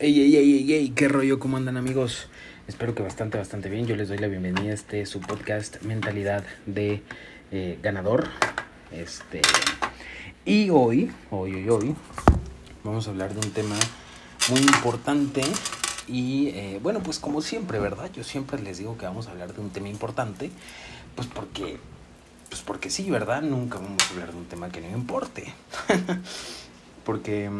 Ey, ey, ey, ey, ey, qué rollo, ¿cómo andan amigos? Espero que bastante, bastante bien. Yo les doy la bienvenida a este su podcast Mentalidad de eh, Ganador. Este. Y hoy, hoy, hoy, hoy, vamos a hablar de un tema muy importante. Y eh, bueno, pues como siempre, ¿verdad? Yo siempre les digo que vamos a hablar de un tema importante. Pues porque. Pues porque sí, ¿verdad? Nunca vamos a hablar de un tema que no importe. porque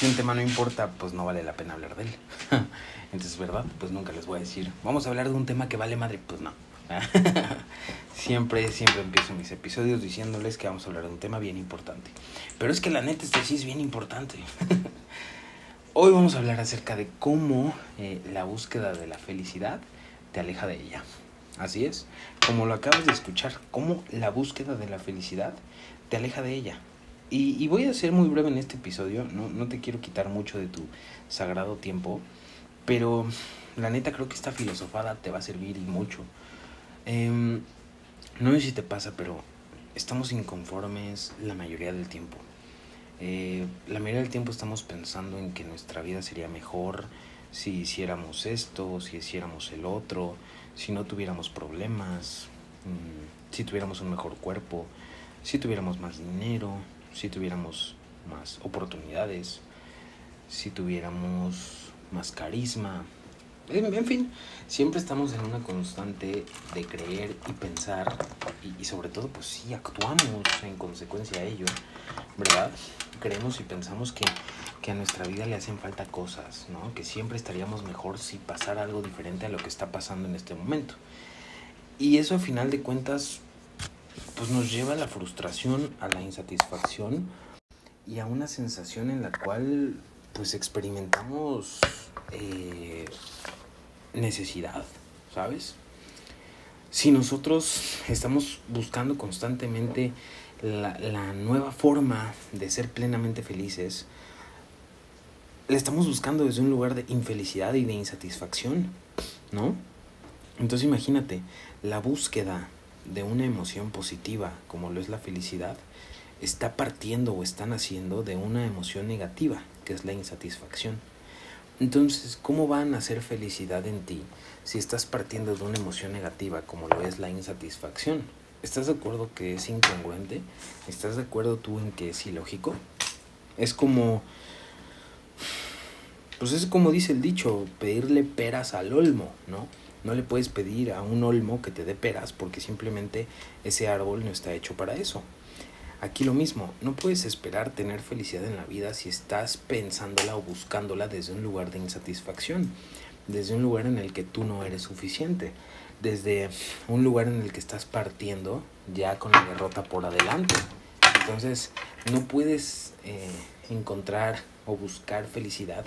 si un tema no importa, pues no vale la pena hablar de él. Entonces, ¿verdad? Pues nunca les voy a decir, vamos a hablar de un tema que vale madre. Pues no. siempre, siempre empiezo mis episodios diciéndoles que vamos a hablar de un tema bien importante. Pero es que la neta, este sí es bien importante. Hoy vamos a hablar acerca de cómo eh, la búsqueda de la felicidad te aleja de ella. Así es, como lo acabas de escuchar, cómo la búsqueda de la felicidad te aleja de ella. Y, voy a ser muy breve en este episodio, no, no te quiero quitar mucho de tu sagrado tiempo, pero la neta creo que esta filosofada te va a servir y mucho. Em, no sé si te pasa, pero estamos inconformes la mayoría del tiempo. Eh, la mayoría del tiempo estamos pensando en que nuestra vida sería mejor si hiciéramos esto, si hiciéramos el otro, si no tuviéramos problemas, mm, si tuviéramos un mejor cuerpo, si tuviéramos más dinero, si tuviéramos más oportunidades, si tuviéramos más carisma. En, fin, siempre estamos en una constante de creer y pensar y, sobre todo pues sí actuamos en consecuencia a ello, ¿verdad? Creemos y pensamos que, que a nuestra vida le hacen falta cosas, ¿no? Que siempre estaríamos mejor si pasara algo diferente a lo que está pasando en este momento. Y eso a final de cuentas pues nos lleva a la frustración, a la insatisfacción y a una sensación en la cual pues experimentamos eh, necesidad, ¿sabes? Si nosotros estamos buscando constantemente la, la, nueva forma de ser plenamente felices, la estamos buscando desde un lugar de infelicidad y de insatisfacción, ¿no? Entonces imagínate, la búsqueda de una emoción positiva como lo es la felicidad está partiendo o está naciendo de una emoción negativa que es la insatisfacción. Entonces, ¿cómo va a nacer felicidad en ti si estás partiendo de una emoción negativa como lo es la insatisfacción? ¿Estás de acuerdo que es incongruente? ¿Estás de acuerdo tú en que es ilógico? Es como... Pues es como dice el dicho, pedirle peras al olmo, ¿no? No le puedes pedir a un olmo que te dé peras porque simplemente ese árbol no está hecho para eso. Aquí lo mismo, no puedes esperar tener felicidad en la vida si estás pensándola o buscándola desde un lugar de insatisfacción, desde un lugar en el que tú no eres suficiente, desde un lugar en el que estás partiendo ya con la derrota por adelante. Entonces, no puedes eh, encontrar o buscar felicidad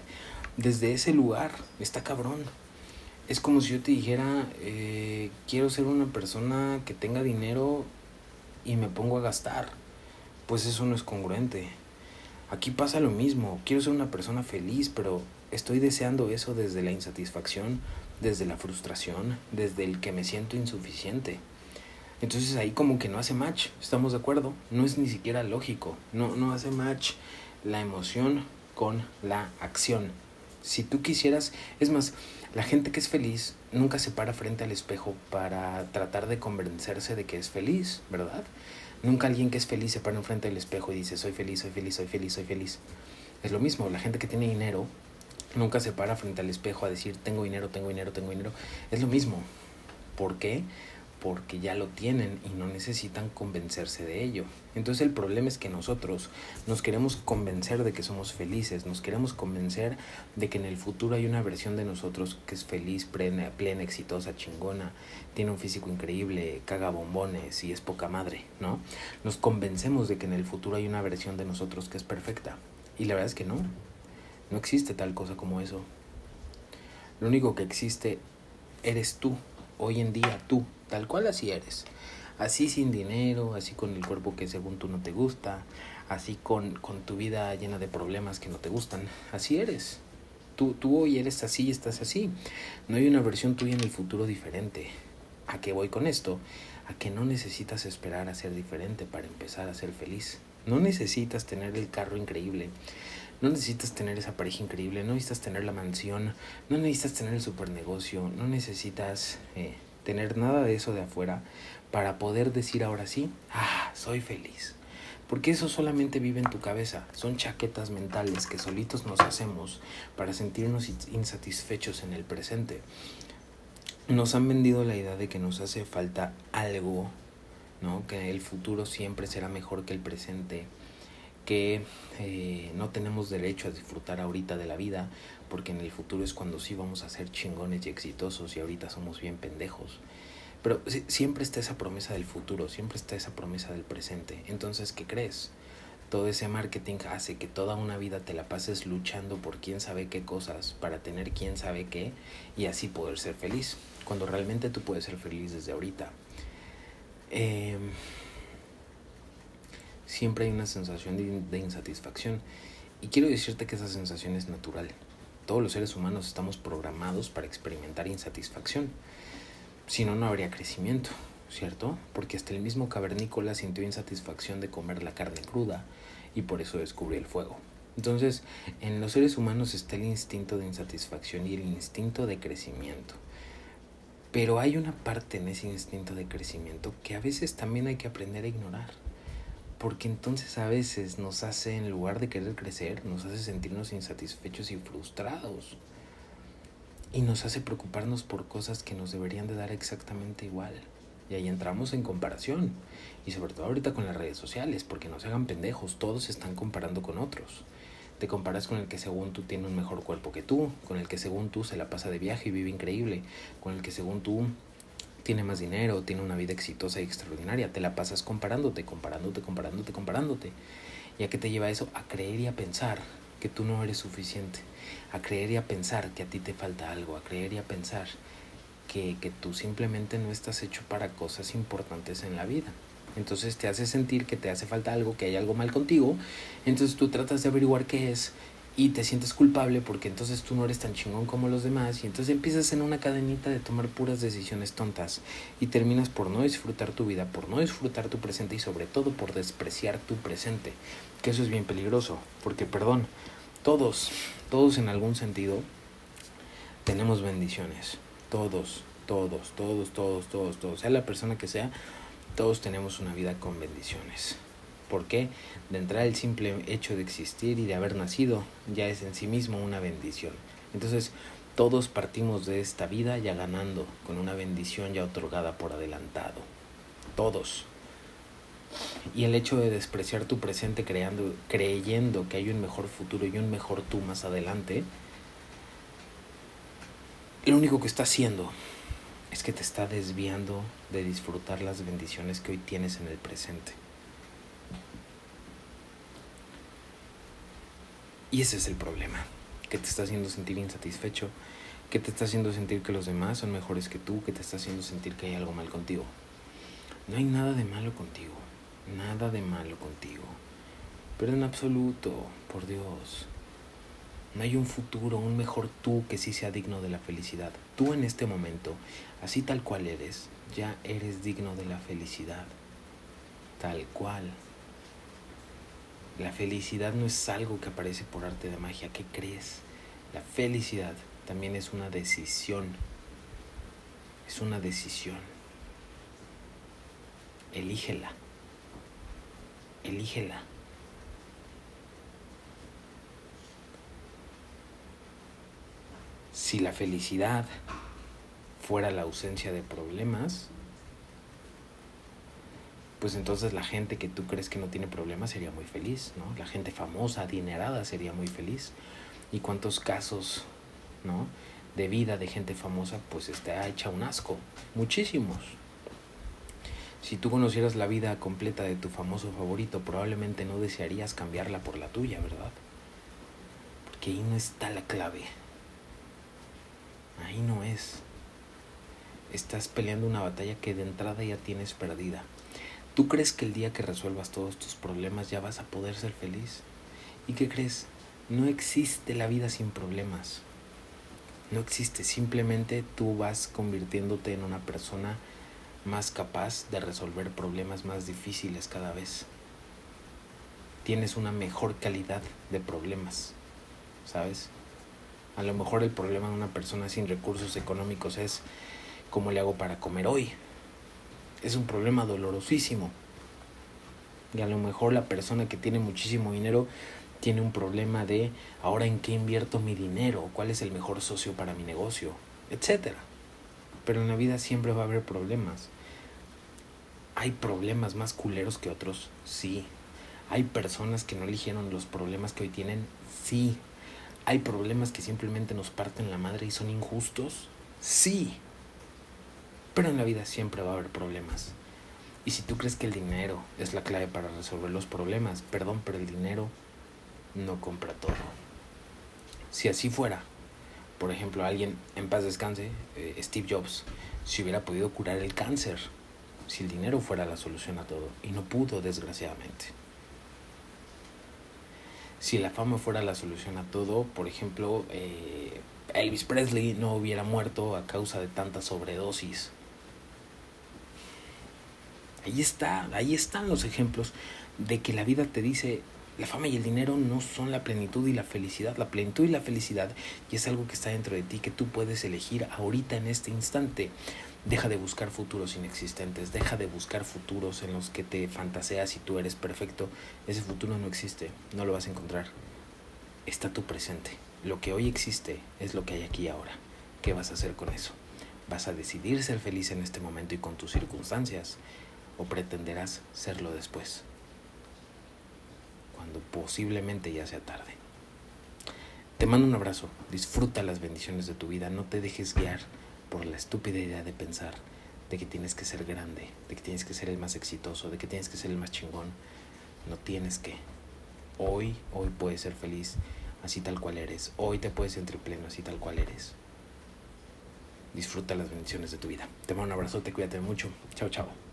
desde ese lugar. Está cabrón es como si yo te dijera, eh, quiero ser una persona que tenga dinero y me pongo a gastar. Pues eso no es congruente. Aquí pasa lo mismo, quiero ser una persona feliz, pero estoy deseando eso desde la insatisfacción, desde la frustración, desde el que me siento insuficiente. Entonces ahí como que no hace match, ¿estamos de acuerdo? No es ni siquiera lógico, no, no hace match la emoción con la acción. Si tú quisieras, es más, la gente que es feliz nunca se para frente al espejo para tratar de convencerse de que es feliz, ¿verdad? Nunca alguien que es feliz se para frente al espejo y dice soy feliz, soy feliz, soy feliz, soy feliz. Es lo mismo, la gente que tiene dinero nunca se para frente al espejo a decir tengo dinero, tengo dinero, tengo dinero. Es lo mismo. ¿Por qué? Porque ya lo tienen y no necesitan convencerse de ello. Entonces el problema es que nosotros nos queremos convencer de que somos felices, nos queremos convencer de que en el futuro hay una versión de nosotros que es feliz, plena, plena exitosa, chingona, tiene un físico increíble, caga bombones y es poca madre, ¿no? Nos convencemos de que en el futuro hay una versión de nosotros que es perfecta. Y la verdad es que no, no existe tal cosa como eso. Lo único que existe eres tú, hoy en día tú tal cual así eres. Así sin dinero, así con el cuerpo que según tú no te gusta, así con, con tu vida llena de problemas que no te gustan. Así eres. Tú, tú hoy eres así y estás así. No hay una versión tuya en el futuro diferente. ¿A qué voy con esto? A que no necesitas esperar a ser diferente para empezar a ser feliz. No necesitas tener el carro increíble. No necesitas tener esa pareja increíble, no necesitas tener la mansión, no necesitas tener el super negocio, no necesitas eh, tener nada de eso de afuera para poder decir ahora sí, ah, soy feliz. Porque eso solamente vive en tu cabeza. Son chaquetas mentales que solitos nos hacemos para sentirnos insatisfechos en el presente. Nos han vendido la idea de que nos hace falta algo, ¿no? Que el futuro siempre será mejor que el presente. Que eh, no tenemos derecho a disfrutar ahorita de la vida, porque en el futuro es cuando sí vamos a ser chingones y exitosos y ahorita somos bien pendejos. Pero siempre está esa promesa del futuro, siempre está esa promesa del presente. Entonces, ¿qué crees? Todo ese marketing hace que toda una vida te la pases luchando por quién sabe qué cosas, para tener quién sabe qué y así poder ser feliz, cuando realmente tú puedes ser feliz desde ahorita. Em, siempre hay una sensación de, insatisfacción y quiero decirte que esa sensación es natural. Todos los seres humanos estamos programados para experimentar insatisfacción si no, no habría crecimiento, ¿cierto? Porque hasta el mismo cavernícola sintió insatisfacción de comer la carne cruda y por eso descubrió el fuego. Entonces, en los seres humanos está el instinto de insatisfacción y el instinto de crecimiento. Pero hay una parte en ese instinto de crecimiento que a veces también hay que aprender a ignorar. Porque entonces a veces nos hace, en lugar de querer crecer, nos hace sentirnos insatisfechos y frustrados y nos hace preocuparnos por cosas que nos deberían de dar exactamente igual. Y ahí entramos en comparación. Y sobre todo ahorita con las redes sociales, porque no se hagan pendejos, todos se están comparando con otros. Te comparas con el que según tú tiene un mejor cuerpo que tú, con el que según tú se la pasa de viaje y vive increíble, con el que según tú tiene más dinero, tiene una vida exitosa y extraordinaria. Te la pasas comparándote, comparándote, comparándote, comparándote. ¿Y a qué te lleva eso? A creer y a pensar que tú no eres suficiente, a creer y a pensar que a ti te falta algo, a creer y a pensar que, que tú simplemente no estás hecho para cosas importantes en la vida. Entonces te hace sentir que te hace falta algo, que hay algo mal contigo. Entonces tú tratas de averiguar qué es y te sientes culpable porque entonces tú no eres tan chingón como los demás y entonces empiezas en una cadenita de tomar puras decisiones tontas y terminas por no disfrutar tu vida, por no disfrutar tu presente y sobre todo por despreciar tu presente, que eso es bien peligroso, porque perdón, todos, todos en algún sentido tenemos bendiciones. Todos, todos, todos, todos, todos, todos. Sea la persona que sea, todos tenemos una vida con bendiciones. ¿Por qué? De entrada el simple hecho de existir y de haber nacido ya es en sí mismo una bendición. Entonces, todos partimos de esta vida ya ganando, con una bendición ya otorgada por adelantado. Todos. Y el hecho de despreciar tu presente creando, creyendo que hay un mejor futuro y un mejor tú más adelante, lo único que está haciendo es que te está desviando de disfrutar las bendiciones que hoy tienes en el presente. Y ese es el problema, que te está haciendo sentir insatisfecho, que te está haciendo sentir que los demás son mejores que tú, que te está haciendo sentir que hay algo mal contigo. No hay nada de malo contigo nada de malo contigo. Pero en absoluto, por Dios, no hay un futuro, un mejor tú que sí sea digno de la felicidad. Tú en este momento, así tal cual eres, ya eres digno de la felicidad. Tal cual. La felicidad no es algo que aparece por arte de magia. ¿Qué crees? La felicidad también es una decisión. Es una decisión. Elígela elígela. Si la felicidad fuera la ausencia de problemas, pues entonces la gente que tú crees que no tiene problemas sería muy feliz, ¿no? La gente famosa, adinerada sería muy feliz. ¿Y cuántos casos, ¿no? De vida de gente famosa, pues está hecha un asco. Muchísimos. Si tú conocieras la vida completa de tu famoso favorito, probablemente no desearías cambiarla por la tuya, ¿verdad? Porque ahí no está la clave. Ahí no es. Estás peleando una batalla que de entrada ya tienes perdida. ¿Tú crees que el día que resuelvas todos tus problemas ya vas a poder ser feliz? ¿Y qué crees? No existe la vida sin problemas. No existe, simplemente tú vas convirtiéndote en una persona más capaz de resolver problemas más difíciles cada vez. tienes una mejor calidad de problemas, ¿sabes? A lo mejor el problema de una persona sin recursos económicos es cómo le hago para comer hoy. Es un problema dolorosísimo. Y a lo mejor la persona que tiene muchísimo dinero tiene un problema de ahora en qué invierto mi dinero, cuál es el mejor socio para mi negocio, etcétera. Pero en la vida siempre va a haber problemas. ¿Hay problemas más culeros que otros? Sí. ¿Hay personas que no eligieron los problemas que hoy tienen? Sí. ¿Hay problemas que simplemente nos parten la madre y son injustos? Sí. Pero en la vida siempre va a haber problemas. Y si tú crees que el dinero es la clave para resolver los problemas, perdón, pero el dinero no compra todo. Si así fuera, por ejemplo, alguien en paz descanse, eh, Steve Jobs, si hubiera podido curar el cáncer, si el dinero fuera la solución a todo, y no pudo, desgraciadamente. Si la fama fuera la solución a todo, por ejemplo, eh, Elvis Presley no hubiera muerto a causa de tanta sobredosis. Ahí está, ahí están los ejemplos de que la vida te dice, la fama y el dinero no son la plenitud y la felicidad. La plenitud y la felicidad y es algo que está dentro de ti que tú puedes elegir ahorita en este instante. Deja de buscar futuros inexistentes, deja de buscar futuros en los que te fantaseas y tú eres perfecto. Ese futuro no existe, no lo vas a encontrar. Está tu presente. Lo que hoy existe es lo que hay aquí ahora. ¿Qué vas a hacer con eso? ¿Vas a decidir ser feliz en este momento y con tus circunstancias? ¿O pretenderás serlo después? cuando posiblemente ya sea tarde. Te mando un abrazo, disfruta las bendiciones de tu vida, no te dejes guiar por la estúpida idea de pensar de que tienes que ser grande, de que tienes que ser el más exitoso, de que tienes que ser el más chingón. No tienes que. Hoy, hoy puedes ser feliz así tal cual eres. Hoy te puedes sentir pleno así tal cual eres. Disfruta las bendiciones de tu vida. Te mando un abrazo, te cuídate mucho. Chao, chao.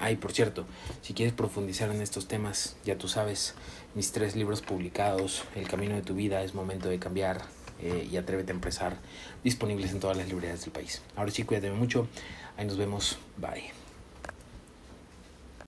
Ay, por cierto, si quieres profundizar en estos temas, ya tú sabes, mis tres libros publicados, El camino de tu vida, es momento de cambiar eh, y atrévete a empezar, disponibles en todas las librerías del país. Ahora sí, cuídate mucho, ahí nos vemos, bye.